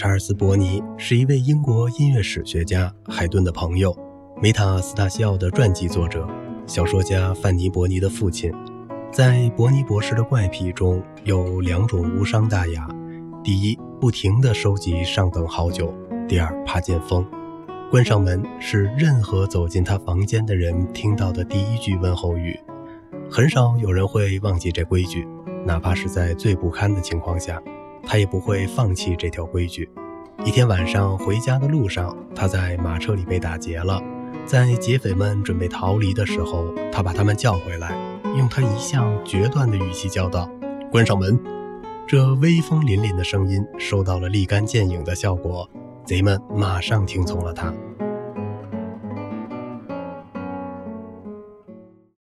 查尔斯·伯尼是一位英国音乐史学家海顿的朋友，梅塔斯塔西奥的传记作者，小说家范尼·伯尼的父亲。在伯尼博士的怪癖中有两种无伤大雅：第一，不停地收集上等好酒；第二，怕见风。关上门是任何走进他房间的人听到的第一句问候语。很少有人会忘记这规矩，哪怕是在最不堪的情况下。他也不会放弃这条规矩。一天晚上回家的路上，他在马车里被打劫了。在劫匪们准备逃离的时候，他把他们叫回来，用他一向决断的语气叫道：“关上门！”这威风凛凛的声音收到了立竿见影的效果，贼们马上听从了他。